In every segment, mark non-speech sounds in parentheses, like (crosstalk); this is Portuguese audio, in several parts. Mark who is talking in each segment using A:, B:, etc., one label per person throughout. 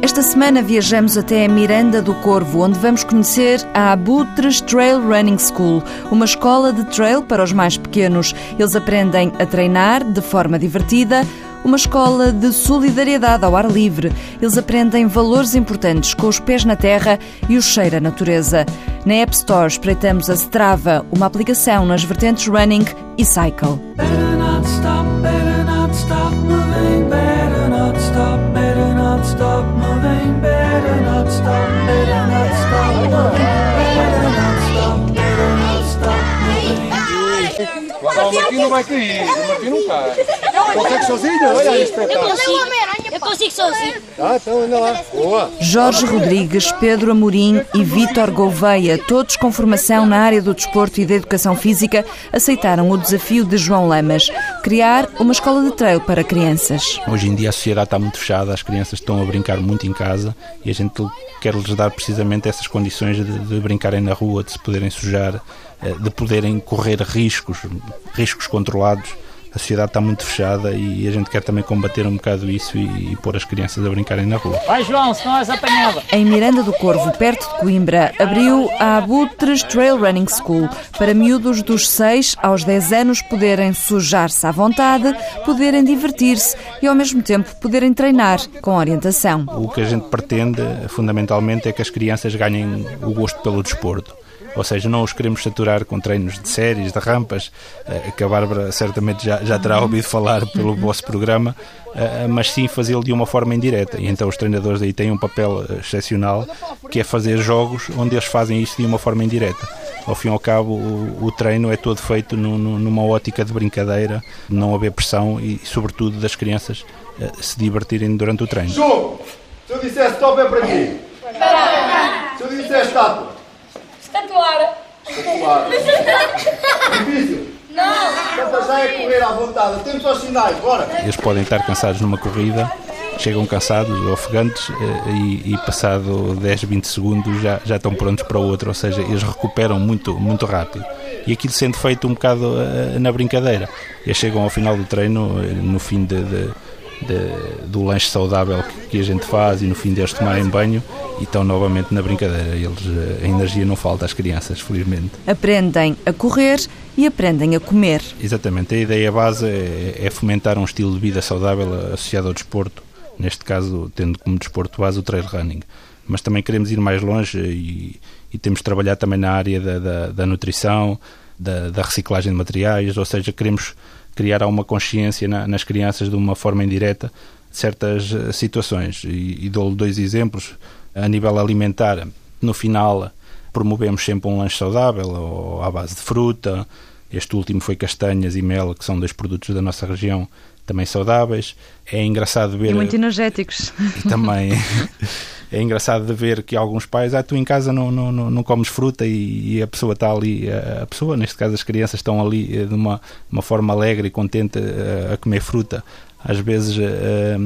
A: Esta semana viajamos até Miranda do Corvo, onde vamos conhecer a Abutres Trail Running School, uma escola de trail para os mais pequenos. Eles aprendem a treinar de forma divertida, uma escola de solidariedade ao ar livre. Eles aprendem valores importantes com os pés na terra e o cheiro à natureza. Na App Store espreitamos a Strava, uma aplicação nas vertentes running e cycle.
B: O Martim não vai cair, o Martim não cai. Consegue sozinho? Olha aí, espetáculo.
C: Eu consigo sozinho.
B: Ah, então anda lá. Boa.
A: Jorge Rodrigues, Pedro Amorim e Vítor Gouveia, todos com formação na área do desporto e da educação física, aceitaram o desafio de João Lamas, criar uma escola de trail para crianças.
D: Hoje em dia a sociedade está muito fechada, as crianças estão a brincar muito em casa e a gente quer lhes dar precisamente essas condições de, de brincarem na rua, de se poderem sujar, eh, de poderem correr riscos, riscos controlados a sociedade está muito fechada e a gente quer também combater um bocado isso e, e pôr as crianças a brincarem na rua.
C: Vai João, se não és apanhada.
A: Em Miranda do Corvo, perto de Coimbra, abriu a Abutres Trail Running School para miúdos dos 6 aos 10 anos poderem sujar-se à vontade, poderem divertir-se e ao mesmo tempo poderem treinar com orientação.
D: O que a gente pretende fundamentalmente é que as crianças ganhem o gosto pelo desporto ou seja, não os queremos saturar com treinos de séries, de rampas, eh, que a Bárbara certamente já, já terá ouvido falar pelo vosso programa, eh, mas sim fazê-lo de uma forma indireta. E então os treinadores aí têm um papel eh, excepcional, que é fazer jogos onde eles fazem isso de uma forma indireta. Ao fim e ao cabo, o, o treino é todo feito no, no, numa ótica de brincadeira, de não haver pressão e, sobretudo, das crianças se divertirem durante o treino.
B: Jogo! Se eu dissesse stop é para quê? Se eu dissesse estátua?
C: Estatuar.
B: Difícil?
C: Não.
B: Então já é correr à vontade. Temos os sinais, bora.
D: Eles podem estar cansados numa corrida, chegam cansados, ofegantes, eh, e, e passado 10, 20 segundos já, já estão prontos para o outro, ou seja, eles recuperam muito, muito rápido. E aquilo sendo feito um bocado uh, na brincadeira. Eles chegam ao final do treino, eh, no fim de, de de, do lanche saudável que, a gente faz e no fim deles tomarem banho e estão novamente na brincadeira. Eles, a energia não falta às crianças, felizmente.
A: Aprendem a correr e aprendem a comer.
D: Exatamente. A ideia base é, é fomentar um estilo de vida saudável associado ao desporto, neste caso tendo como desporto base o trail running. Mas também queremos ir mais longe e, e temos de trabalhar também na área da, da, da nutrição, da, da reciclagem de materiais, ou seja, queremos criar uma consciência na, nas crianças de uma forma indireta de certas eh, situações. E, e dou-lhe dois exemplos. A nível alimentar, no final promovemos sempre um lanche saudável, ou à base de fruta. Este último foi castanhas e mel, que são dois produtos da nossa região também saudáveis. É engraçado ver.
A: E muito energéticos.
D: Também. (laughs) é engraçado de ver que alguns pais, ah, tu em casa não, não, não, comes fruta e, e, a pessoa está ali, a pessoa, neste caso as crianças, estão ali eh, de uma, uma forma alegre e contente a, eh, a comer fruta. Às vezes a, eh,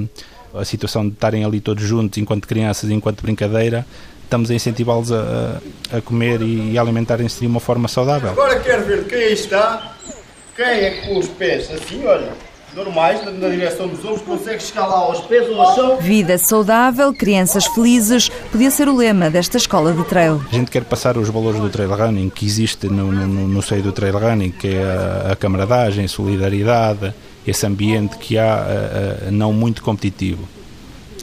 D: a situação de estarem ali todos juntos, enquanto crianças, enquanto brincadeira, estamos a incentivá-los a, a, comer e, e alimentarem-se de uma forma saudável.
B: Agora quero ver quem está, quem é que os pés assim, olha normais, na direção dos ombros, consegue chegar lá aos pés ou ao chão.
A: Vida saudável, crianças felizes, podia ser o lema desta escola de trail.
D: A gente quer passar os valores do trail running que existe no, no, no seio do trail running, que é a, a camaradagem, a solidariedade, esse ambiente que há a, a, não muito competitivo.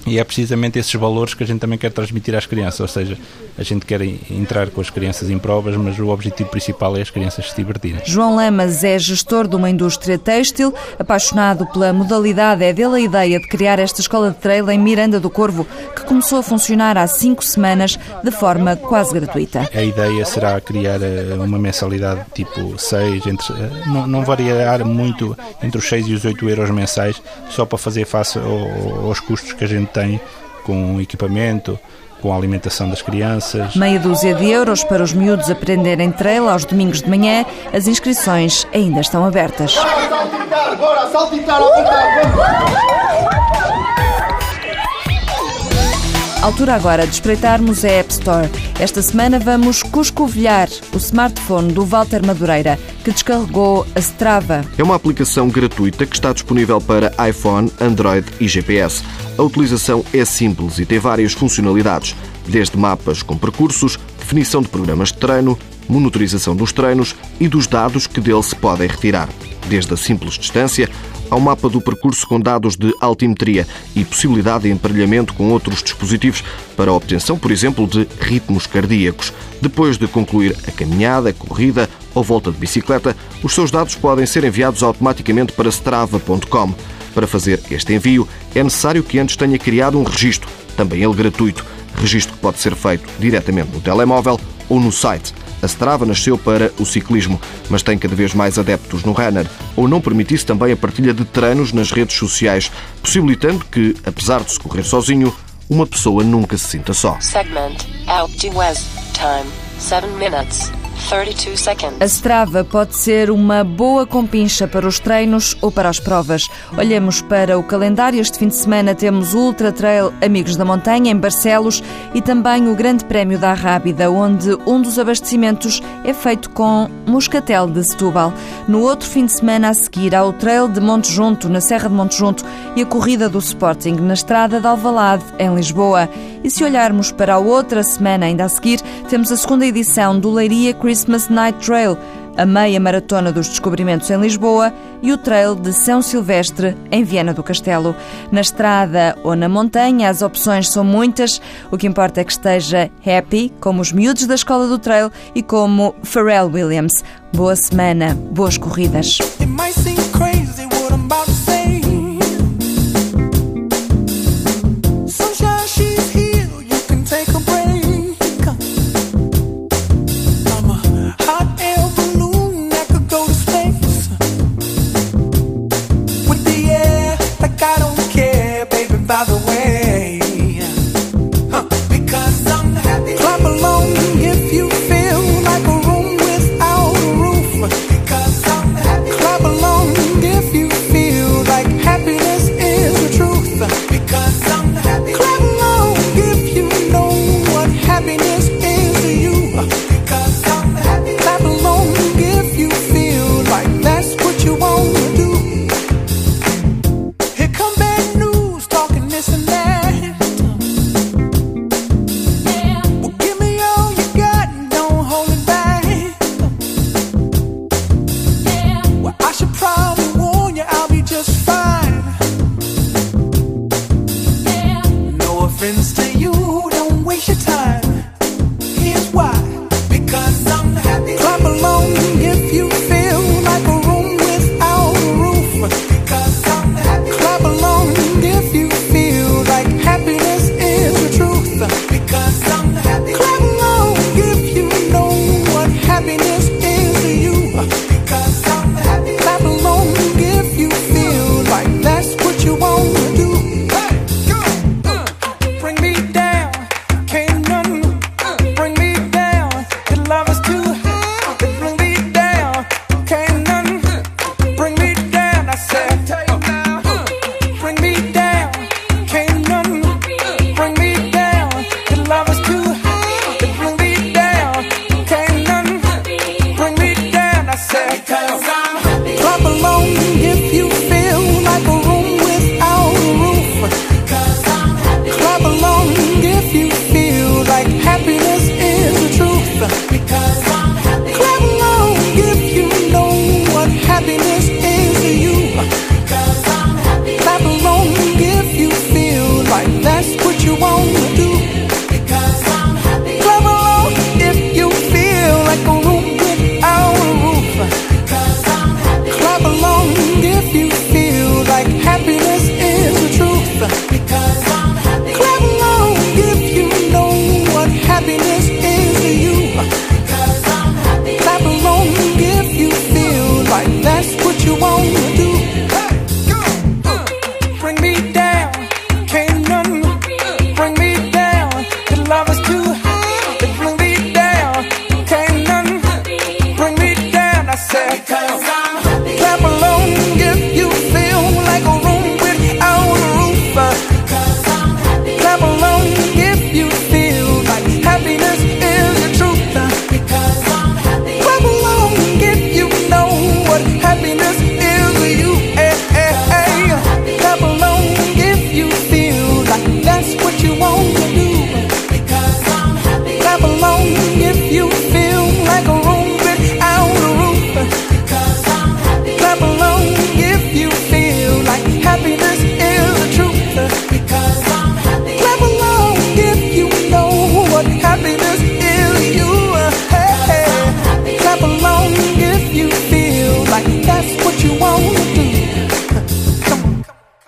D: E é precisamente esses valores que a gente também quer transmitir às crianças, ou seja, a gente quer entrar com as crianças em provas, mas o objetivo principal é as crianças se divertirem.
A: João Lamas é gestor de uma indústria têxtil, apaixonado pela modalidade, é dele a ideia de criar esta escola de trail em Miranda do Corvo, que começou a funcionar há cinco semanas de forma quase gratuita.
D: A ideia será criar eh, uma mensalidade tipo 6, entre, eh, não, não variar muito entre os 6 e os 8 euros mensais, só para fazer face aos custos que a gente tem com equipamento, com a alimentação das crianças.
A: Meia dúzia de euros para os miúdos aprenderem trail aos domingos de manhã. As inscrições ainda estão abertas.
B: Bora saltitar, bora saltitar à
A: Altura agora de espreitarmos a App Store. Esta semana vamos cuscovilhar o smartphone do Walter Madureira, que descarregou a Strava.
E: É uma aplicação gratuita que está disponível para iPhone, Android e GPS. A utilização é simples e tem várias funcionalidades, desde mapas com percursos, definição de programas de treino, monitorização dos treinos e dos dados que dele se podem retirar, desde a simples distância ao mapa do percurso com dados de altimetria e possibilidade de emparelhamento com outros dispositivos para a obtenção, por exemplo, de ritmos cardíacos. Depois de concluir a caminhada, corrida ou volta de bicicleta, os seus dados podem ser enviados automaticamente para strava.com. Para fazer este envio, é necessário que antes tenha criado um registro, também ele gratuito, registro que pode ser feito diretamente no telemóvel ou no site. A Strava nasceu para o ciclismo, mas tem cada vez mais adeptos no runner, ou não permitisse também a partilha de treinos nas redes sociais, possibilitando que, apesar de se correr sozinho, uma pessoa nunca se sinta só.
F: Segment out de West time 7 minutes.
A: A Strava pode ser uma boa compincha para os treinos ou para as provas. Olhemos para o calendário. Este fim de semana temos o Ultra Trail Amigos da Montanha, em Barcelos, e também o Grande Prémio da Rábida, onde um dos abastecimentos é feito com moscatel de Setúbal. No outro fim de semana a seguir há o Trail de Monte Junto, na Serra de Monte Junto, e a Corrida do Sporting, na Estrada de Alvalade, em Lisboa. E se olharmos para a outra semana ainda a seguir, temos a segunda edição do Leiria Christmas Night Trail, a meia maratona dos descobrimentos em Lisboa e o trail de São Silvestre em Viana do Castelo. Na estrada ou na montanha, as opções são muitas. O que importa é que esteja happy, como os miúdos da escola do trail e como Pharrell Williams. Boa semana, boas corridas.